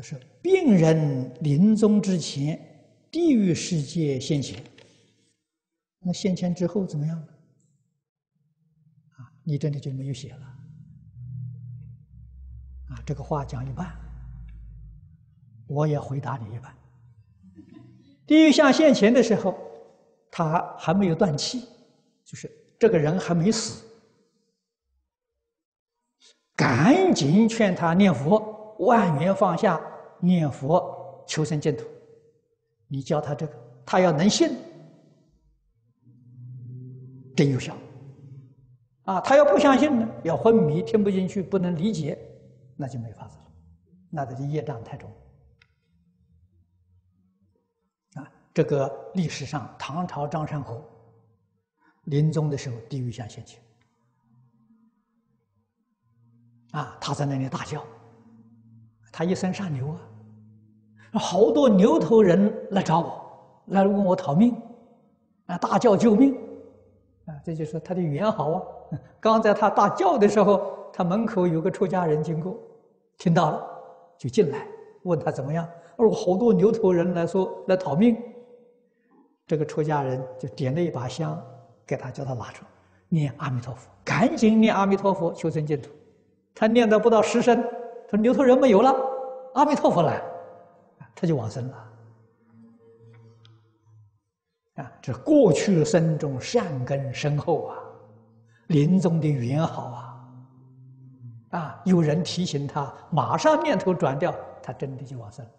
就是病人临终之前，地狱世界现前。那现前之后怎么样？啊，你这里就没有写了。啊，这个话讲一半，我也回答你一半。地狱下现前的时候，他还没有断气，就是这个人还没死，赶紧劝他念佛，万缘放下，念佛求生净土。你教他这个，他要能信，真有效。啊，他要不相信呢，要昏迷，听不进去，不能理解。那就没法子了，那他的业障太重。啊，这个历史上唐朝张山侯临终的时候，地狱相现前。啊，他在那里大叫，他一生善牛啊，好多牛头人来找我，来问我讨命，啊，大叫救命，啊，这就是他的语言好啊。刚在他大叫的时候，他门口有个出家人经过。听到了，就进来问他怎么样。而好多牛头人来说来讨命，这个出家人就点了一把香给他，叫他拿出，念阿弥陀佛，赶紧念阿弥陀佛求生净土。他念到不到十声，他说牛头人没有了，阿弥陀佛来，他就往生了。啊，这过去生中善根深厚啊，临终的缘好啊。啊！有人提醒他，马上念头转掉，他真的就往生了。